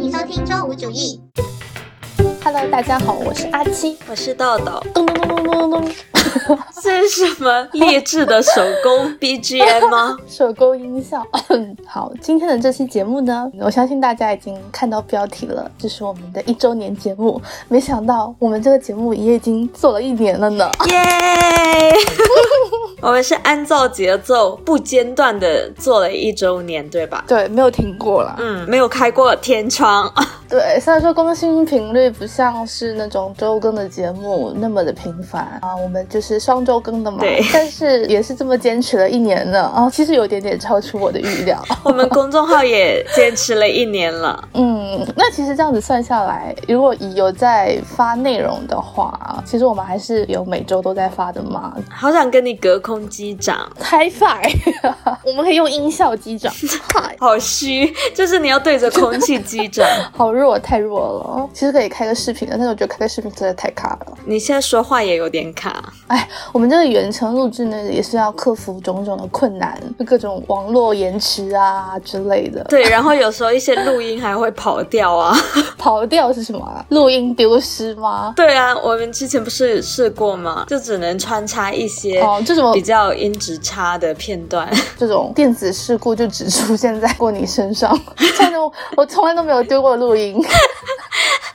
欢迎收听周五主义。Hello，大家好，我是阿七。我是豆豆，咚咚咚咚咚咚咚，这是什么励志的手工 BGM 吗？手工音效。好，今天的这期节目呢，我相信大家已经看到标题了，这是我们的一周年节目。没想到我们这个节目也已经做了一年了呢。耶！我们是按照节奏不间断的做了一周年，对吧？对，没有停过了。嗯，没有开过天窗。对，虽然说更新频率不像是那种周更的节目那么的频繁啊，我们就是双周更的嘛。对但是也是这么坚持了一年了啊，其实有点点超出我的预料。我们公众号也坚持了一年了。嗯，那其实这样子算下来，如果以有在发内容的话，其实我们还是有每周都在发的嘛。好想跟你隔空击掌，High five，我们可以用音效击掌。嗨，好虚，就是你要对着空气击掌。好弱，太弱了。其实可以开个视频的，但是我觉得开个视频实在太卡了。你现在说话也有点卡，哎，我们这个远程录制呢，也是要克服种种的困难，各种网络延迟啊之类的。对，然后有时候一些录音还会跑掉啊。跑掉是什么啊？录音丢失吗？对啊，我们之前不是试过吗？就只能穿插一些哦，这种比较音质差的片段。这种电子事故就只出现在过你身上，从来都我从来都没有丢过录音。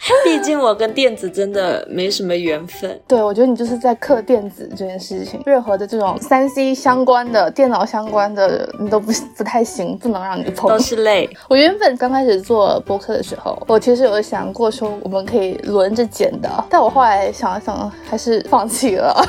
毕竟我跟电子真的没什么缘分。对，我觉得你就是在克电子这件事情，任何的这种三 C 相关的、电脑相关的，你都不不太行，不能让你碰都。是累，我原本刚开始做播客的时候，我其实有想过说我们可以轮着剪的，但我后来想了想，还是放弃了。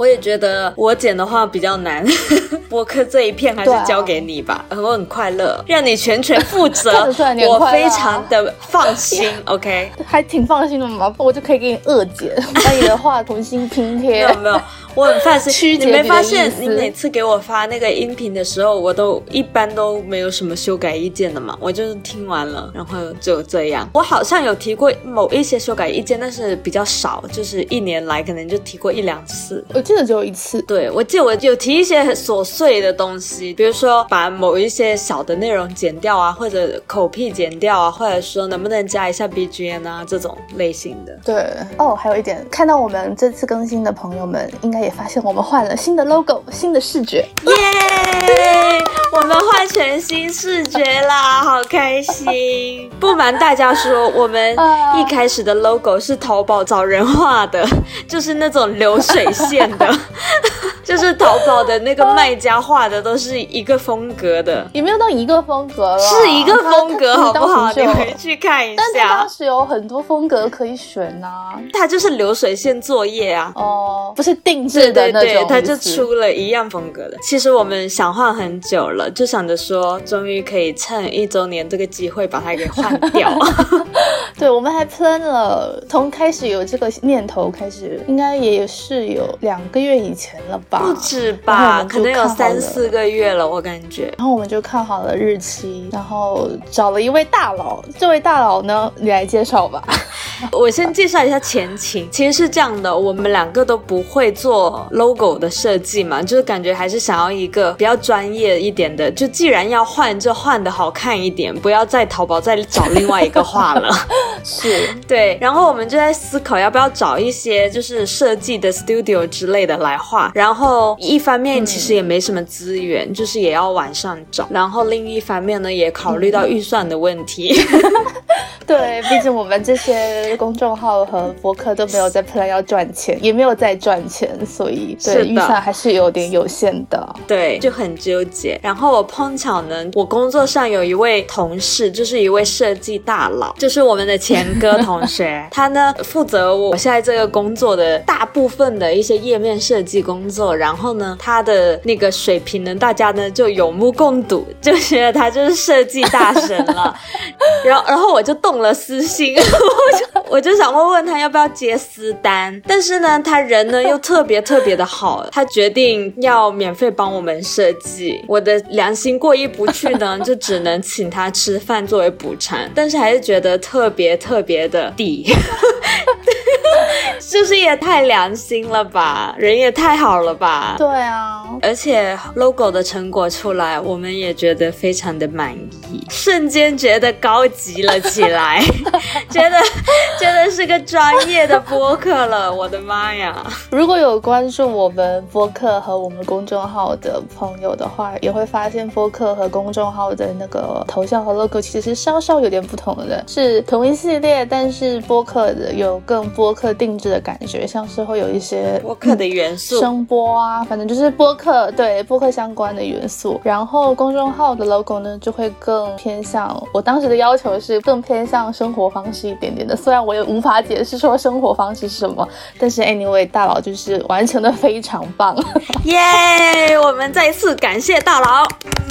我也觉得我剪的话比较难，播客这一片还是交给你吧，我很快乐，让你全权负责 我非常的放心。OK，还挺放心的嘛，我就可以给你恶剪，把你的话重新拼贴没贴有。没有，我很放心。你没发现你每次给我发那个音频的时候，我都一般都没有什么修改意见的嘛，我就是听完了，然后就这样。我好像有提过某一些修改意见，但是比较少，就是一年来可能就提过一两次。我记得只有一次，对，我记得我有提一些很琐碎的东西，比如说把某一些小的内容剪掉啊，或者口癖剪掉啊，或者说能不能加一下 BGM 啊这种类型的。对哦，还有一点，看到我们这次更新的朋友们，应该也发现我们换了新的 logo、新的视觉。耶！我们换全新视觉啦，好开心！不瞒大家说，我们 啊一开始的 logo 是淘宝找人画的，就是那种流水线的，就是淘宝的那个卖家画的都是一个风格的，也没有到一个风格了，是一个风格，好不好？你回去看一下但是当，时有很多风格可以选呐、它就是流水线作业啊。哦，不是定制的那种对，它就出了一样风格的。其实我们想换很久了，就想着说，终于可以趁一周年这个机会把它给换掉。对，我们还 plan 了，从开始有这个念头开始，应该也是有两个月以前了吧？不止吧，就可能有三四个月了，我感觉。然后我们就看好了日期，然后找了一位大佬。这位大佬呢，你来介绍吧。我先介绍一下前情，其实是这样的，我们两个都不会做 logo 的设计嘛，就是感觉还是想要一个比较专业一点的，就既然要换，就换的好看一点，不要在淘宝再找另外一个画了。是，对，然后我们就在思考要不要找一些就是设计的 studio 之类的来画。然后一方面其实也没什么资源，就是也要晚上找。然后另一方面呢，也考虑到预算的问题。对，毕竟我们这些公众号和博客都没有在 plan 要赚钱，也没有在赚钱，所以对预算还是有点有限的。对，就很纠结。然后我碰巧呢，我工作上有一位同事，就是一位设计大佬，就是我们的前哥同学，他呢负责我现在这个工作的大部分的一些页面设计工作。然后呢，他的那个水平呢，大家呢就有目共睹，就觉得他就是设计大神了。然后，然后我就动了私心，我就 我就想问问他要不要接私单，但是呢，他人呢又特别特别的好，他决定要免费帮我们设计。我的良心过意不去呢，就只能请他吃饭作为补偿，但是还是觉得特别特别的抵。就是也太良心了吧，人也太好了吧。对啊，而且 logo 的成果出来，我们也觉得非常的满意。瞬间觉得高级了起来，觉得 觉得是个专业的播客了。我的妈呀！如果有关注我们播客和我们公众号的朋友的话，也会发现播客和公众号的那个头像和 logo 其实稍稍有点不同的，是同一系列，但是播客的有更播客定制的感觉，像是会有一些 播客的元素，声波啊，反正就是播客对播客相关的元素。然后公众号的 logo 呢，就会更偏向我当时的要求是更偏向生活方式一点点的，虽然我也无法解释说生活方式是什么，但是 anyway 大佬就是完成的非常棒，耶！我们再次感谢大佬，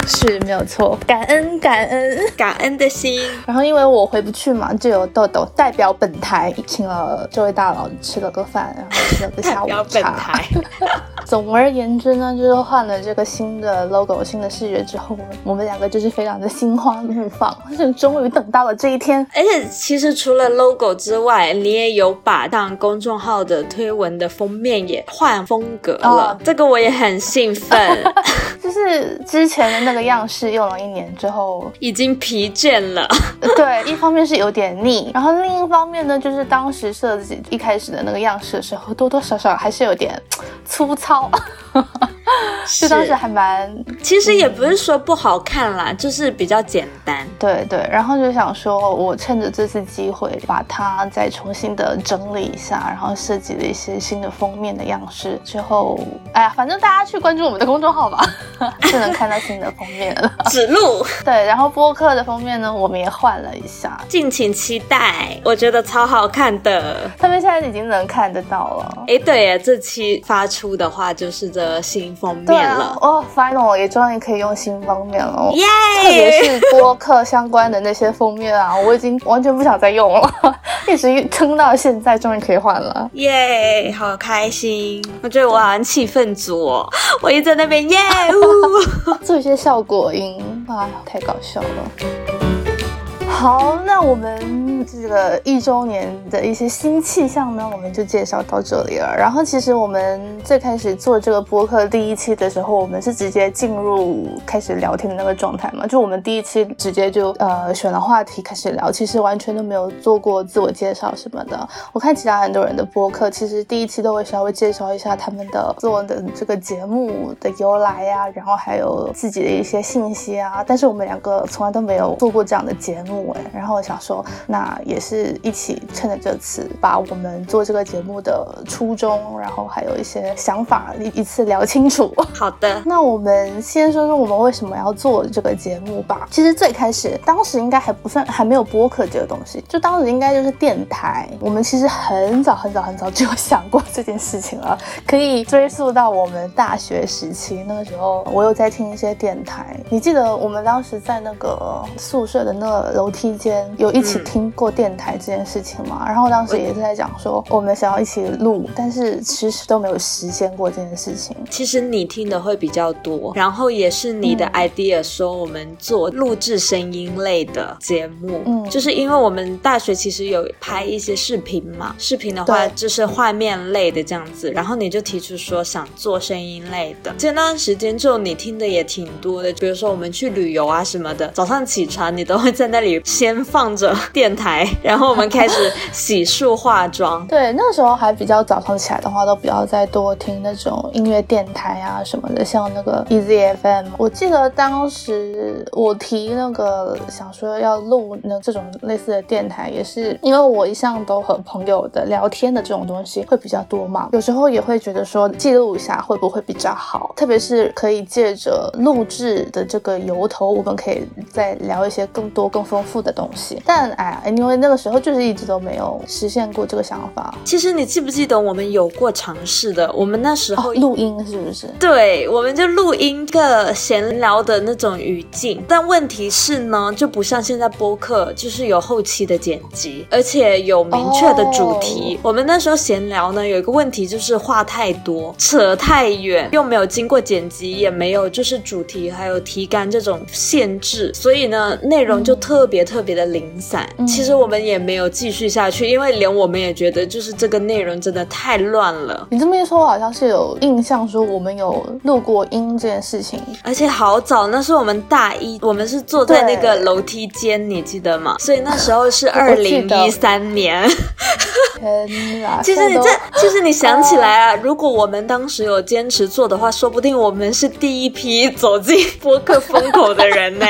是没有错，感恩感恩感恩的心。然后因为我回不去嘛，就有豆豆代表本台请了这位大佬吃了个饭，然后吃了个下午茶。总而言之呢，就是换了这个新的 logo、新的视觉之后，我们两个就是非常的心花怒放，是 终于等到了这一天。而且其实除了 logo 之外，你也有把当公众号的推文的封面也换风格了，这个我也很兴奋。就是之前的那个样式用了一年之后，已经疲倦了。对，一方面是有点腻，然后另一方面呢，就是当时设计一开始的那个样式的时候，多多少少还是有点粗糙。就当时还蛮，其实也不是说不好看啦，就是比较简单。对对，然后就想说，我趁着这次机会把它再重新的整理一下，然后设计了一些新的封面的样式。之后，哎呀，反正大家去关注我们的公众号吧，就能看到新的封面了。指路。对，然后播客的封面呢，我们也换了一下，敬请期待。我觉得超好看的，他们现在已经能看得到了。哎，对呀，这期发出的话就是这新。封面了哦，final 也终于可以用新封面了，耶！特别是播客相关的那些封面啊，我已经完全不想再用了，一直撑到现在，终于可以换了，耶！好开心，我觉得我好像气氛组哦，我一直在那边耶，做一些效果音哇，太搞笑了。好，那我们这个一周年的一些新气象呢，我们就介绍到这里了。然后，其实我们最开始做这个播客第一期的时候，我们是直接进入开始聊天的那个状态嘛？就我们第一期直接就呃选了话题开始聊，其实完全都没有做过自我介绍什么的。我看其他很多人的播客，其实第一期都会稍微介绍一下他们的做的这个节目的由来呀，然后还有自己的一些信息啊。但是我们两个从来都没有做过这样的节目哎。然后我想说，那也是一起趁着这次，把我们做这个节目的初衷，然后还有一些想法一一次聊清楚。好的，那我们先说说我们为什么要做这个节目吧。其实最开始，当时应该还不算还没有播客这个东西，就当时应该就是电台。我们其实很早很早很早就有想过这件事情了，可以追溯到我们大学时期。那个时候，我有在听一些电台。你记得我们当时在那个宿舍的那个楼梯。间有一起听过电台这件事情嘛？然后当时也是在讲说我们想要一起录，但是其实都没有实现过这件事情。其实你听的会比较多，然后也是你的 idea 说我们做录制声音类的节目，嗯，就是因为我们大学其实有拍一些视频嘛，视频的话就是画面类的这样子，然后你就提出说想做声音类的。这段时间就你听的也挺多的，比如说我们去旅游啊什么的，早上起床你都会在那里。先放着电台，然后我们开始洗漱化妆。对，那时候还比较早上起来的话，都比较再多听那种音乐电台啊什么的，像那个 Easy FM。我记得当时我提那个想说要录那这种类似的电台，也是因为我一向都和朋友的聊天的这种东西会比较多嘛，有时候也会觉得说记录一下会不会比较好，特别是可以借着录制的这个由头，我们可以再聊一些更多更丰富。的东西，但哎呀，因为那个时候就是一直都没有实现过这个想法。其实你记不记得我们有过尝试的？我们那时候录音是不是？对，我们就录音个闲聊的那种语境。但问题是呢，就不像现在播客，就是有后期的剪辑，而且有明确的主题。我们那时候闲聊呢，有一个问题就是话太多，扯太远，又没有经过剪辑，也没有就是主题还有提纲这种限制，所以呢，内容就特别。特别的零散，其其实我们也没有继续下去，因为连我们也觉得就是这个内容真的太乱了。你这么一说，我好像是有印象说我们有录过音这件事情，而且好早，那是我们大一，我们是坐在那个楼梯间，你记得吗？所以那时候是 二零一三年。天哪！其实你这，其实你想起来啊，如果我们当时有坚持做的话，说不定我们是第一批走进播客风口的人呢，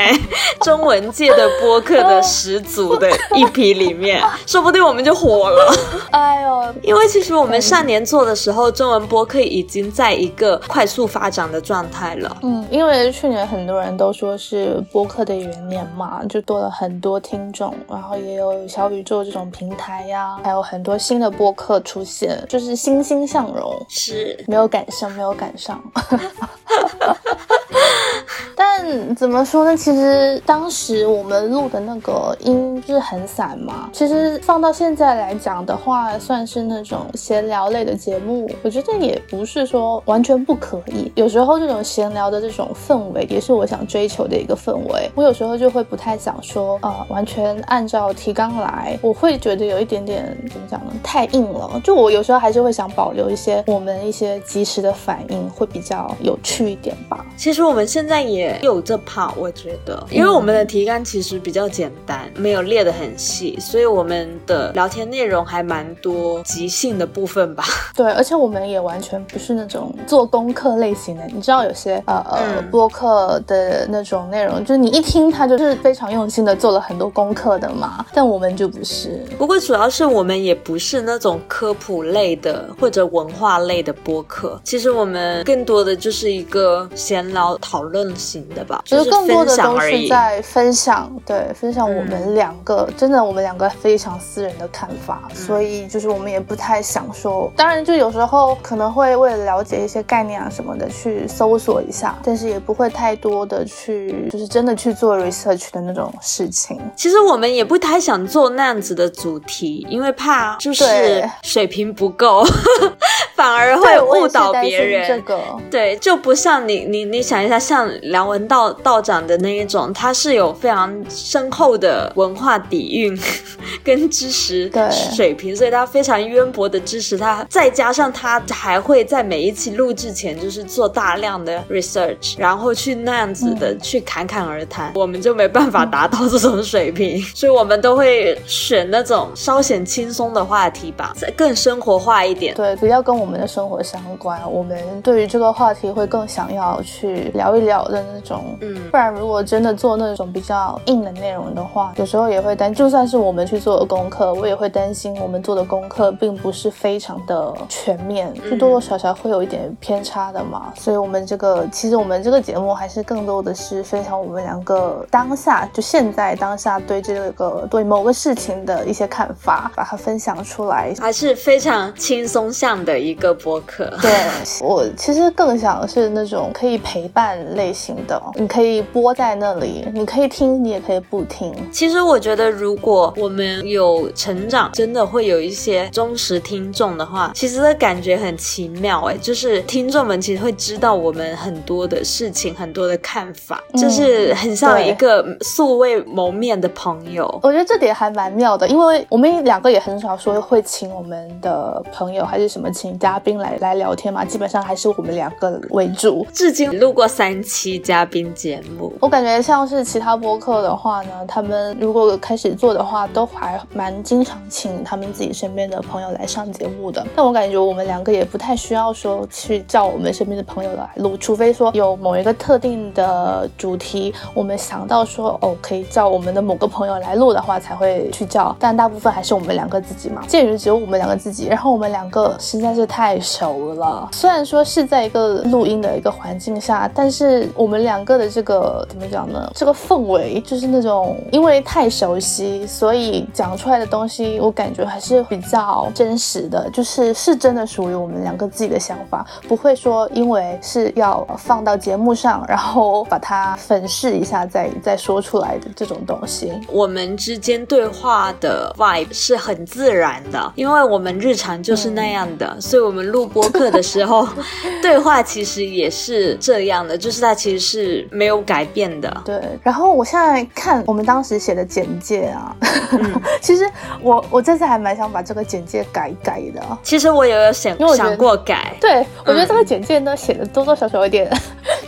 中文界的播客的始祖的一批里面，说不定我们就火了。哎呦，因为其实我们上年做的时候，中文播客已经在一个快速发展的状态了。嗯，因为去年很多人都说是播客的元年嘛，就多了很多听众，然后也有小宇宙这种平台呀，还有很多新的播客出现，就是欣欣向荣。是，没有赶上，没有赶上。但怎么说呢？其实当时我们录的那个音是很散嘛。其实放到现在来讲的话，算是那种闲聊类的节目，我觉得也不是说完全不可以。有时候这种闲聊的这种氛围，也是我想追求的一个氛围。我有时候就会不太想说，呃，完全按照提纲来，我会觉得有一点点怎么讲呢？太硬了。就我有时候还是会想保留一些我们一些及时的反应，会比较有趣一点吧。其实我们现在也有这怕，我觉得，因为我们的提纲其实比较简单，没有列得很细，所以我们的聊天内容还蛮多即兴的部分吧。对，而且我们也完全不是那种做功课类型的。你知道有些呃呃嗯播客的那种内容，就是你一听他就是非常用心的做了很多功课的嘛，但我们就不是。不过主要是我们也不是那种科普类的或者文化类的播客，其实我们更多的就是一个闲聊讨论型的吧，就就是是更多的都。是在分享，对，分享我嗯们两个、真的我们两个非常私人的看法，嗯所以就是我们也不太想说，当然就有时候可能会为了了解一些概念啊什么的去搜索一下，但是也不会太多的去就是真的去做 research 的那种事情。其实我们也不太想做那样子的主题，因为怕就是水平不够，反而会误导别人。这个。对，就不像你你你想一下，像梁文道道长的那一种，他是有非常深厚的文化底蕴 跟知识对水平，所以他非常渊博的知识，他再加上他还会在每一期录制前就是做大量的 research，然后去那样子的去侃侃而谈，我们就没办法达到这种水平，所以我们都会选那种稍显轻松的话题吧，更生活化一点。对，比较跟我们的生活相关，我们对于这个话题会更想要去聊一聊的那种。嗯不然如果真的做那种比较硬的内容的话，有时候也会担，就算是我们去做的功课，我也会担心我们做的功课并不是非常的全面，就多多少少会有一点偏差的嘛。所以我们这个其实我们这个节目还是更多的是分享我们两个当下就现在当下对这个对某个事情的一些看法，把它分享出来。还是非常轻松向的一个播客。对我其实更想是那种可以陪伴类型的，你可以播在那里，你可以听，你也可以不听。其实我觉得，如果我们有成长，真的会有一些忠实听众的话，其实的感觉很奇妙哎，就是听众们其实会知道我们很多的事情，很多的看法，嗯就是很像一个素未谋面的朋友。我觉得这点还蛮妙的，因为我们两个也很少说会请我们的朋友还是什么请嘉宾来来聊天嘛，基本上还是我们两个为主。至今录过三期嘉宾节目，我感觉像是其他播客的话呢，他们如果开始做的话，都还蛮经常请他们自己身边的朋友来上节目的。但我感觉我们两个也不太需要说去叫我们身边的朋友来录，除非说有某一个特定的主题，我们想到说哦可以叫我们的某个朋友来录的话，才会去叫。但大部分还是我们两个自己嘛。鉴于只有我们两个自己，然后我们两个实在是太熟了，虽然说是在一个录音的一个环境下，但是我们两个的这个怎么讲呢？这个氛围就是那种因为太熟悉，所以讲出来的东西，我感觉还是比较真实的，就是是真的属于我们两个自己的想法，不会说因为是要放到节目上，然后把它粉饰一下再再说出来的这种东西。我们之间对话的 vibe 是很自然的，因为我们日常就是那样的，所以我们录播客的时候，对话其实也是这样的，就是它其实是没有改变的。对，然后我现在看我们当时写的简介啊，其实我我这次还蛮想把这个简介改一改的。其实我也有想想过改，对，我觉得这个简介呢写的多多少少有点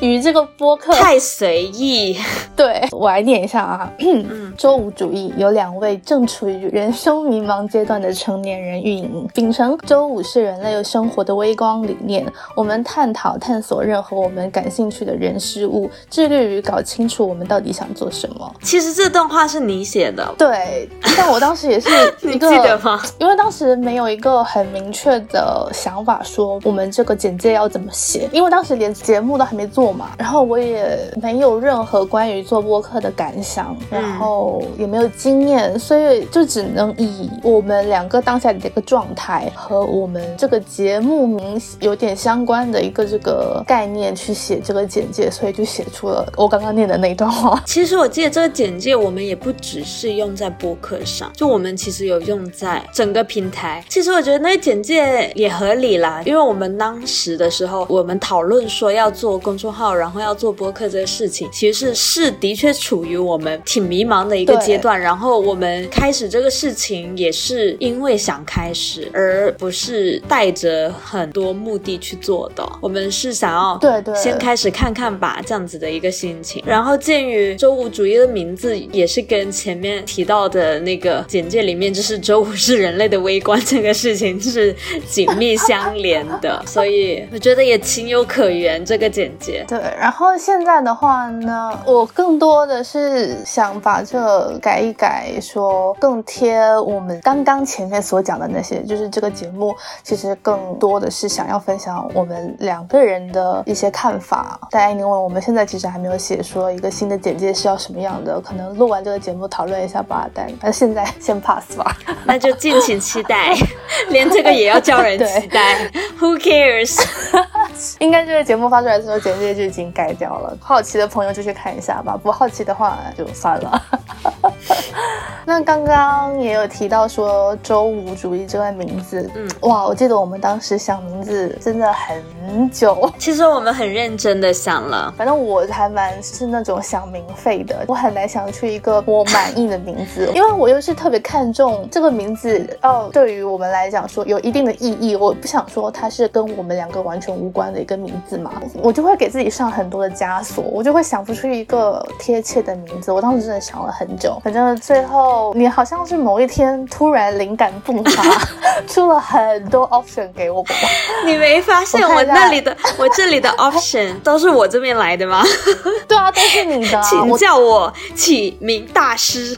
与这个播客太随意。对我来念一下啊，周五主义由两位正处于人生迷茫阶段的成年人运营，秉承周五是人类生活的微光理念，我们探讨探索任何我们感兴趣的人事物，致力于搞清楚我们到底想做什么。其实这段话是你写的，对，但我当时也是你一个 记得吗？因为当时没有一个很明确的想法，说我们这个简介要怎么写，因为当时连节目都还没做嘛，然后我也没有任何关于做播客的感想，然后也没有经验，所以就只能以我们两个当下的一个状态和我们这个节目名有点相关的一个这个概念去写这个简介，所以就写出了我刚刚念的那一段话。其实我记得这个简介，我们也不只是用在播客上，就我们其实有用在整个平台。其实我觉得那个简介也合理啦，因为我们当时的时候，我们讨论说要做公众号，然后要做播客这个事情，其实是是的确处于我们挺迷茫的一个阶段。然后我们开始这个事情，也是因为想开始，而不是带着很多目的去做的。我们是想要对对先开始看看吧，这样子的一个心情。然后鉴于周五主义的名字也是跟前面提到的那个简介里面，就是周五是人类的微观这个事情是紧密相连的，所以我觉得也情有可原这个简介。对，然后现在的话呢，我更多的是想把这改一改，说更贴我们刚刚前面所讲的那些，就是这个节目其实更多的是想要分享我们两个人的一些看法。但因为我们现在其实还没有写说一个新的简介是要什么样的，可能录完这个节目讨论一下吧。但但现在先 pass 吧。那就敬请期待，连这个也要叫人期待。Who cares？应该这个节目发出来的时候，简介就已经改掉了。好奇的朋友就去看一下吧，不好奇的话就算了。那刚刚也有提到说“周五主义”这个名字，嗯哇，我记得我们当时想名字真的很久。其实我们很认真的想了。反正我还蛮是那种想名费的，我很难想出一个我满意的名字，因为我又是特别看重这个名字，哦，对于我们来讲说有一定的意义，我不想说它是跟我们两个完全无关的一个名字嘛，我就会给自己上很多的枷锁，我就会想不出一个贴切的名字。我当时真的想了很久，反正最后你好像是某一天突然灵感迸发，出了很多 option 给我吧。你没发现我那里的我这里的 option 都是我这边来的吗？对啊，都是你的啊、请叫我起名大师。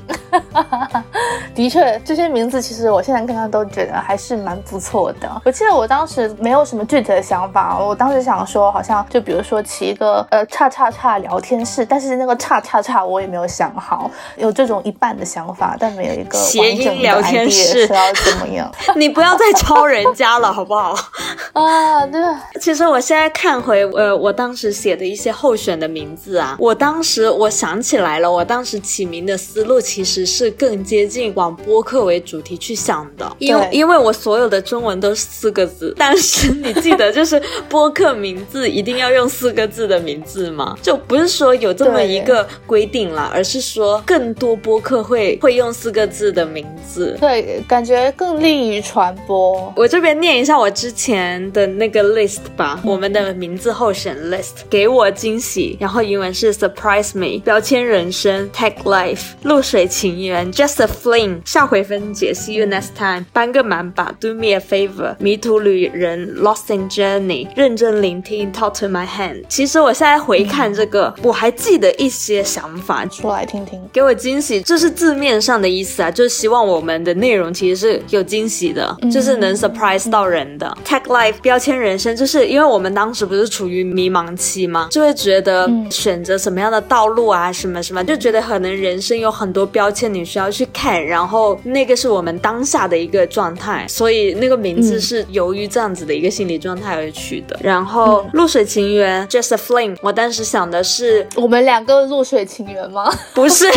的确，这些名字其实我现在看看都觉得还是蛮不错的。我记得我当时没有什么具体的想法，我当时想说，好像就比如说起一个呃叉叉叉聊天室，但是那个叉叉叉我也没有想好，有这种一半的想法，但没有一个谐音聊天室怎么样 你不要再抄人家了，好不好？啊？对，其实我现在看回呃，我当时写的一些候选的名字啊，我当时我想起来了，我当时起名的思路其实是更接近往播客为主题去想的，因为因为我所有的中文都是四个字，但是你记得就是播客名字一定要用四个字的名字吗？就不是说有这么一个规定啦，而是说更多播客会会用四个字的名字。对，感觉更利于传播。我这边念一下我之前的那个 list 吧，我们的名字候选 list，给我惊喜，然后英文是 surprise me，标签人生，tech life，露水情缘，just a fling，下回分解，see you next time，搬个满吧，do me a favor，迷途旅人，lost in journey，认真聆听，talk to my hand。其实我现在回看这个，我还记得一些想法，说来听听。给我惊喜，这是字面上的意思啊，就是希望我们的内容其实是有惊喜的，就是能 surprise 到人的。Tech life 标签人生，就是因为我们当时不是处于迷茫期吗？就会觉得选择什么样的道路啊，什么什么，就觉得可能人生有很多标签你需要去看，然后那个是我们当下的一个状态，所以那个名字是由于这样子的一个心理状态而取的。然后露水情缘 a flame，我当时想的是我们两个露水情缘吗？不是，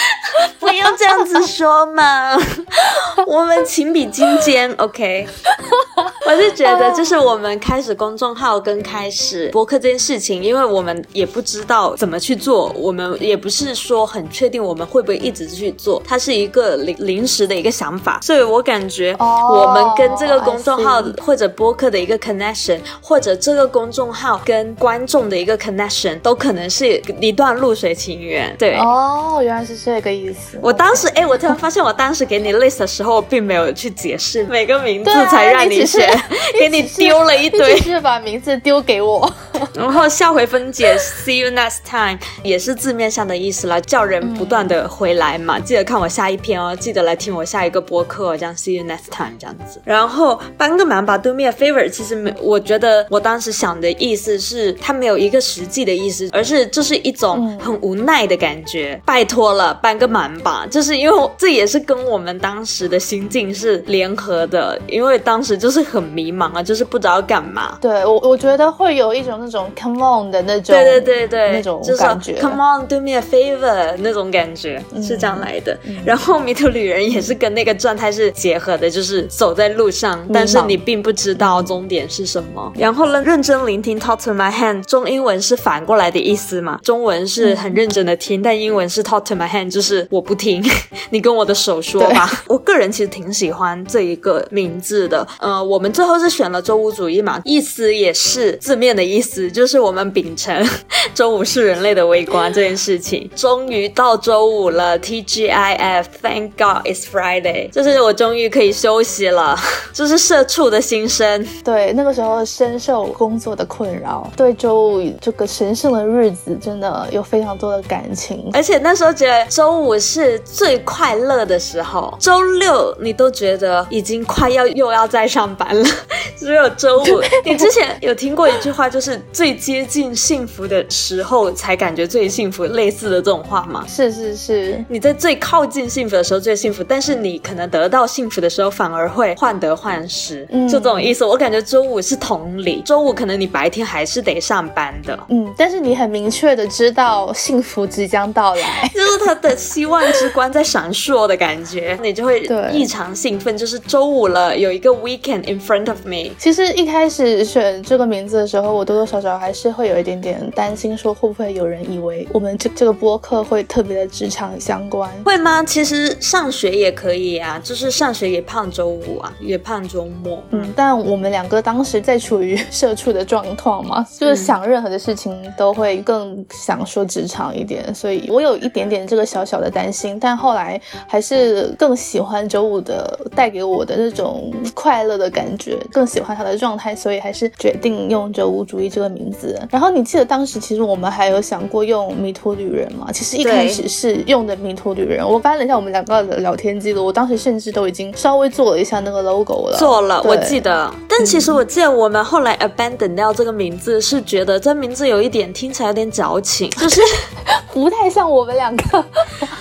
不要这样子说嘛。我们情比金坚，OK。我是觉得，就是我们开始公众号跟开始播客这件事情，因为我们也不知道怎么去做，我们也不是说很确定我们会不会一直去做，它是一个临临时的一个想法，所以我感觉我们跟这个公众号或者播客的一个 connection，或者这个公众号跟观众的一个 connection，都可能是一段露水情缘。对，哦，原来是这个意思。我当时，哎，我突然发现，我当时给你 list 的时候，并没有去解释每个名字，才让你选。给你丢了一堆，是把名字丢给我，然后下回分解，see you next time 也是字面上的意思了，叫人不断的回来嘛。记得看我下一篇哦，记得来听我下一个播客，这样 see you next time 这样子。然后帮个忙吧，do me a favor，其实没，我觉得我当时想的意思是，它没有一个实际的意思，而是这是一种很无奈的感觉。拜托了，帮个忙吧，就是因为这也是跟我们当时的心境是联合的，因为当时就是很迷茫。啊，就是不知道干嘛。对我，我觉得会有一种那种 come on 的那种，对对对对，那种感觉，come on do me a favor 那种感觉是这样来的。然后迷途旅人也是跟那个状态是结合的，就是走在路上，但是你并不知道终点是什么。然后呢，认真聆听 talk to my hand，中英文是反过来的意思嘛？中文是很认真的听，但英文是 talk to my hand，就是我不听，你跟我的手说吧。我个人其实挺喜欢这一个名字的。呃，我们最后是。选了周五主义嘛，意思也是字面的意思，就是我们秉承 周五是人类的微观这件事情。终于到周五了，T G I F，Thank God it's Friday，就是我终于可以休息了，就是社畜的心声。对，那个时候深受工作的困扰，对周五这个神圣的日子真的有非常多的感情。而且那时候觉得周五是最快乐的时候，周六你都觉得已经快要又要再上班了。只有周五，你之前有听过一句话，就是最接近幸福的时候才感觉最幸福，类似的这种话吗？是是是，你在最靠近幸福的时候最幸福，但是你可能得到幸福的时候反而会患得患失，嗯。就这种意思。我感觉周五是同理，周五可能你白天还是得上班的，嗯，但是你很明确的知道幸福即将到来，就是他的希望之光在闪烁的感觉，你就会异常兴奋，就是周五了，有一个 weekend in front of me。其实一开始选这个名字的时候，我多多少少还是会有一点点担心，说会不会有人以为我们这这个播客会特别的职场相关？会吗？其实上学也可以啊，就是上学也盼周五啊，也盼周末。嗯，但我们两个当时在处于社畜的状况嘛，就是想任何的事情都会更想说职场一点，所以我有一点点这个小小的担心，但后来还是更喜欢周五的带给我的那种快乐的感觉，更。喜欢他的状态，所以还是决定用“周五主义”这个名字。然后你记得当时其实我们还有想过用“迷途旅人”吗？其实一开始是用的“迷途旅人”。我翻了一下我们两个的聊天记录，我当时甚至都已经稍微做了一下那个 logo 了。做了，我记得。但其实我记得我们后来 abandon 掉这个名字，是觉得这名字有一点听起来有点矫情，就是 不太像我们两个。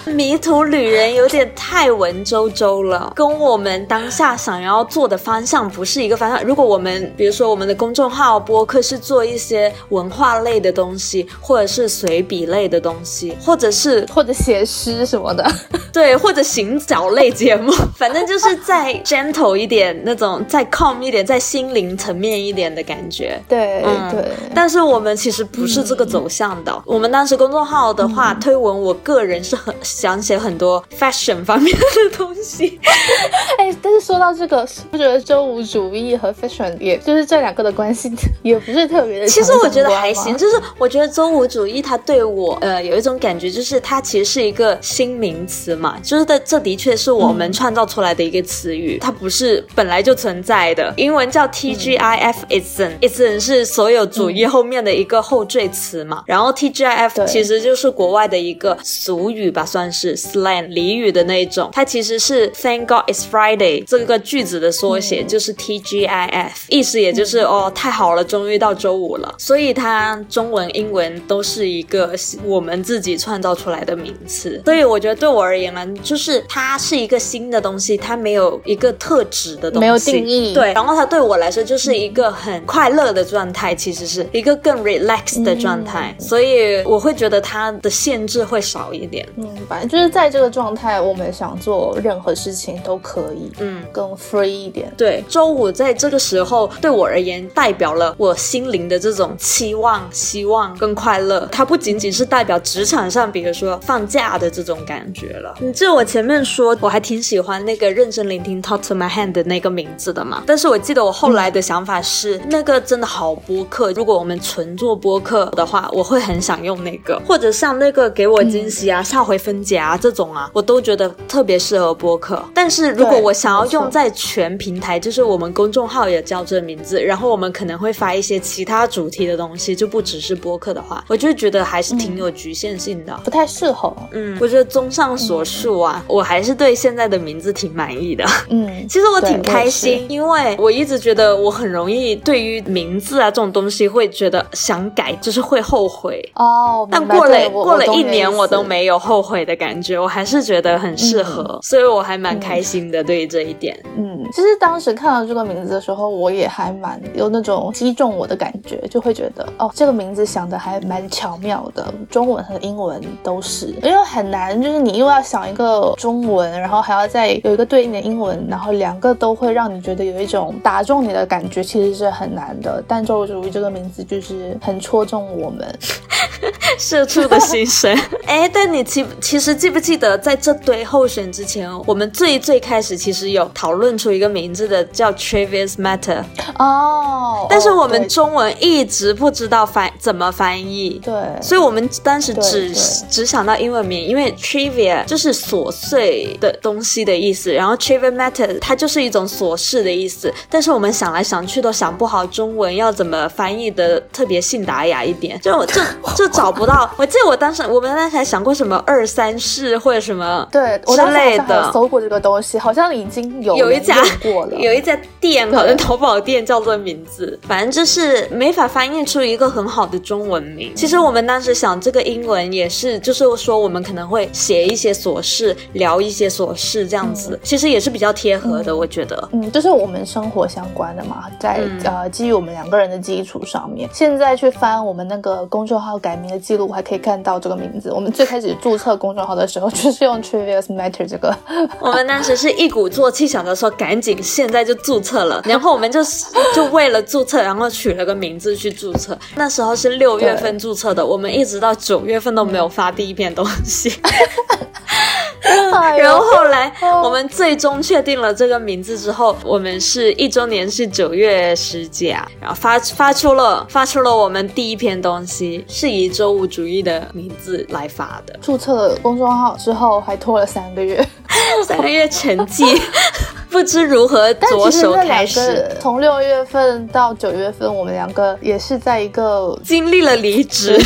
迷途旅人有点太文绉绉了，跟我们当下想要做的方向不是一个方向。如果我们比如说我们的公众号播客是做一些文化类的东西，或者是随笔类的东西，或者是或者写诗什么的，对，或者行脚类节目，反正就是再 gentle 一点那种，再 calm 一点，在心灵层面一点的感觉。对，对。但是我们其实不是这个走向的。我们当时公众号的话推文，我个人是很想写很多 fashion 方面的东西。哎，但是说到这个，我觉得周五主义和 fashion，也就是这两个的关系也不是特别的。其实我觉得还行，就是我觉得周五主义它对我呃有一种感觉，就是它其实是一个新名词嘛，就是这这的确是我们创造出来的一个词语，它不是本来就存在的。英文叫 T G I F，isn't，isn't 是所有主义后面的一个后缀词嘛，然后 T G I F 其实就是国外的一个俗语吧，算是 slang 俚语的那种，它其实是 Thank God it's Friday 这个句子的缩写，就是 T G I。F 意思也就是哦，太好了，终于到周五了。所以它中文、英文都是一个我们自己创造出来的名词。所以我觉得对我而言呢，就是它是一个新的东西，它没有一个特指的东西，没有定义。对，然后它对我来说就是一个很快乐的状态，其实是一个更 relax 的状态。所以我会觉得它的限制会少一点。明白，就是在这个状态，我们想做任何事情都可以。嗯，更 free 一点。对，周五在这个时候对我而言代表了我心灵的这种期望、希望跟快乐。它不仅仅是代表职场上，比如说放假的这种感觉了。你记得我前面说我还挺喜欢那个认真聆听 Talk to My Hand 的那个名字的嘛？但是我记得我后来的想法是，那个真的好播客。如果我们纯做播客的话，我会很想用那个，或者像那个给我惊喜啊、下回分解啊这种啊，我都觉得特别适合播客。但是如果我想要用在全平台，就是我们公众号也叫这名字，然后我们可能会发一些其他主题的东西，就不只是播客的话，我就觉得还是挺有局限性的，不太适合。嗯，我觉得综上所述啊，我还是对现在的名字挺满意的。嗯，其实我挺开心，因为我一直觉得我很容易对于名字啊这种东西会觉得想改，就是会后悔哦。但过了过了一年，我都没有后悔的感觉，我还是觉得很适合，所以我还蛮开心的对于这一点。嗯，其实当时看到这个名字的时候，我也还蛮有那种击中我的感觉，就会觉得哦，这个名字想的还蛮巧妙的，中文和英文都是，因为很难，就是你又要想一个中文，然后还要再有一个对应的英文，然后两个都会让你觉得有一种打中你的感觉，其实是很难的。但周主义这个名字就是很戳中我们 社畜的心声。哎，但你其其实记不记得，在这堆候选之前，我们最最开始其实有讨论出一个名字的，叫 Travis Matter。哦，但是我们中文一直不知道翻怎么翻译。对，所以我们当时只只想到英文名，因为 Trivia 就是琐碎的东西的意思，然后 Trivia Matter 它就是一种琐事的意思。但是我们想来想去都想不好中文要怎么翻译的特别信达雅一点，就就就找不到。我记得我当时我们当时还想过什么二三事或者什么对之类的，搜过这个东西，好像已经有有一家过了，有一家店好像淘宝店叫做名字，反正就是没法翻译出一个很好的中文名。其实我们当时想这个英文也是，就是说我们可能会写一些琐事，聊一些琐事这样子，其实也是比较贴合的，我觉得。嗯，就是我们生活相关的嘛，在呃基于我们两个人的基础上面，现在去翻我们那个公众号改名的记录，还可以看到这个名字。我们最开始注册公众号的时候，就是用 Trivial Matter 这个。我们当时是一鼓作气想着说，赶紧现在就注册了，然后我们就就为了注册，然后取了个名字去注册。那时候是六月份注册的，我们一直到九月份都没有发第一篇东西。然后后来我们最终确定了这个名字之后，我们是一周年是九月十几啊，然后发发出了发出了我们第一篇东西，是以周五主义的名字来发的。注册了公众号之后，还拖了三个月，三个月沉寂。不知如何着手开始。从六月份到九月份，我们两个也是在一个经历了离职，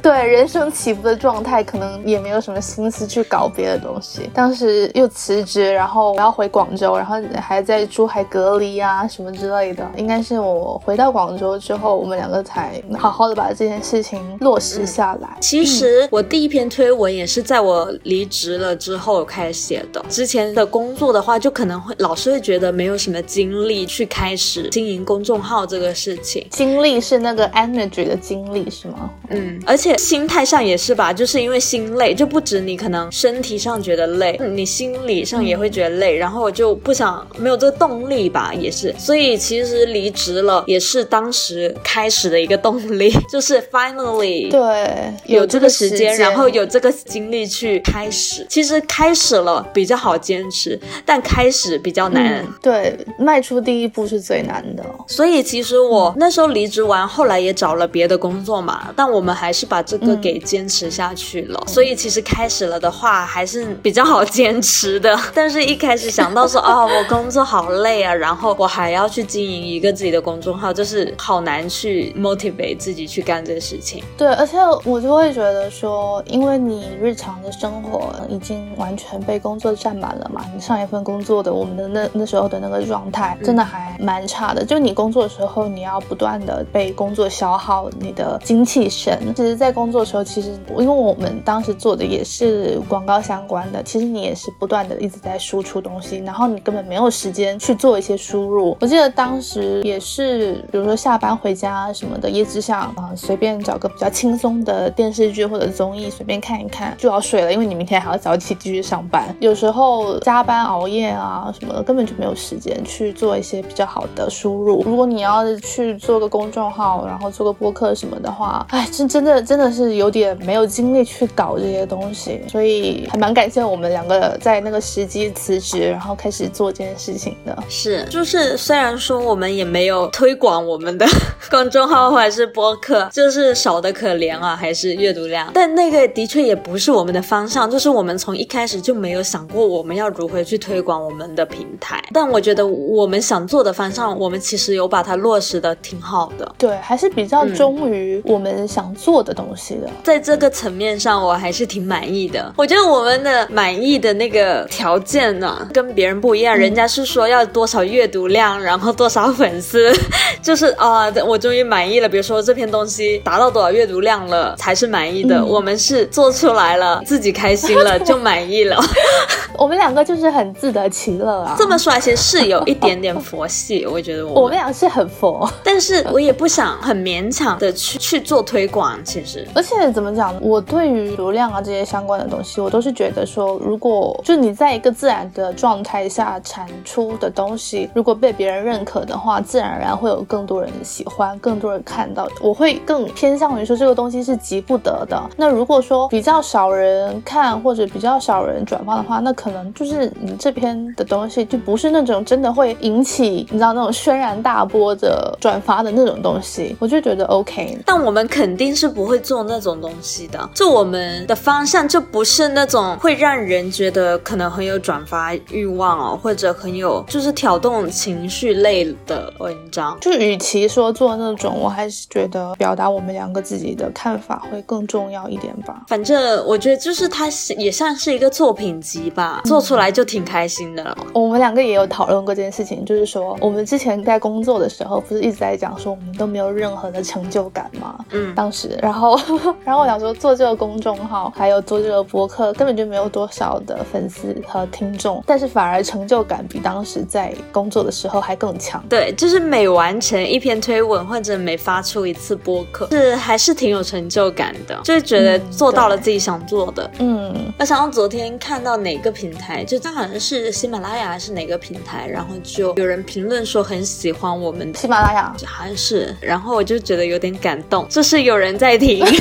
对人生起伏的状态，可能也没有什么心思去搞别的东西。当时又辞职，然后我要回广州，然后还在珠海隔离啊什么之类的。应该是我回到广州之后，我们两个才好好的把这件事情落实下来。其实我第一篇推文也是在我离职了之后开始写的。之前的工作的话，就可能会。老是会觉得没有什么精力去开始经营公众号这个事情，精力是那个 energy 的精力是吗？嗯，而且心态上也是吧，就是因为心累，就不止你可能身体上觉得累，你心理上也会觉得累，然后我就不想没有这个动力吧，也是，所以其实离职了也是当时开始的一个动力，就是 finally 对有这个时间，然后有这个精力去开始，其实开始了比较好坚持，但开始。比较难，对，迈出第一步是最难的。所以其实我那时候离职完，后来也找了别的工作嘛，但我们还是把这个给坚持下去了。所以其实开始了的话，还是比较好坚持的。但是一开始想到说，哦，我工作好累啊，然后我还要去经营一个自己的公众号，就是好难去 motivate 自己去干这个事情。对，而且我就会觉得说，因为你日常的生活已经完全被工作占满了嘛，你上一份工作的我们。的那那时候的那个状态真的还蛮差的，就你工作的时候，你要不断的被工作消耗你的精气神。其实，在工作的时候，其实因为我们当时做的也是广告相关的，其实你也是不断的一直在输出东西，然后你根本没有时间去做一些输入。我记得当时也是，比如说下班回家什么的，也只想啊随便找个比较轻松的电视剧或者综艺随便看一看就要睡了，因为你明天还要早起继续上班。有时候加班熬夜啊。什么的，根本就没有时间去做一些比较好的输入。如果你要去做个公众号，然后做个播客什么的话，哎，真真的真的是有点没有精力去搞这些东西。所以还蛮感谢我们两个在那个时机辞职，然后开始做这件事情的。是，就是虽然说我们也没有推广我们的 公众号或者是播客，就是少的可怜啊，还是阅读量，但那个的确也不是我们的方向，就是我们从一开始就没有想过我们要如何去推广我们的平台。但我觉得我们想做的方向，我们其实有把它落实的挺好的。对，还是比较忠于我们想做的东西的。在这个层面上，我还是挺满意的。我觉得我们的满意的那个条件呢，跟别人不一样，人家是说要多少阅读量，然后多少粉丝，就是啊，我终于满意了。比如说这篇东西达到多少阅读量了，才是满意的。我们是做出来了，自己开心了 就满意了。我们两个就是很自得其乐啊。这么说来，其实是有一点点佛系。我觉得我我们俩是很佛，但是我也不想很勉强的去去做推广。其实，而且怎么讲，我对于流量啊这些相关的东西，我都是觉得说，如果就你在一个自然的状态下产出的东西，如果被别人认可的话，自然而然会有更多人喜欢，更多人看到。我会更偏向于说这个东西是急不得的。那如果说比较少人看或者比较少人转发的话，那可能就是你这篇的东西就不是那种真的会引起你知道那种轩然大波的转发的那种东西，我就觉得 OK。但我们肯定是不会做那种东西的，就我们的方向就不是那种会让人觉得可能很有转发欲望哦，或者很有就是挑动情绪类的文章。就与其说做那种，我还是觉得表达我们两个自己的看法会更重要一点吧。反正我觉得就是它也算是一个作品集吧，做出来就挺开心的了。我们两个也有讨论过这件事情，就是说我们之前在工作的时候，不是一直在讲说我们都没有任何的成就感吗？嗯，当时，然后，然后我想说做这个公众号，还有做这个博客，根本就没有多少的粉丝和听众，但是反而成就感比当时在工作的时候还更强。对，就是每完成一篇推文或者每发出一次播客，是还是挺有成就感的，就是觉得做到了自己想做的。嗯，我想到昨天看到哪个平台，就它好像是喜马拉雅是哪个平台，然后就有人评论说很喜欢我们喜马拉雅，好像是，然后我就觉得有点感动，就是有人在听。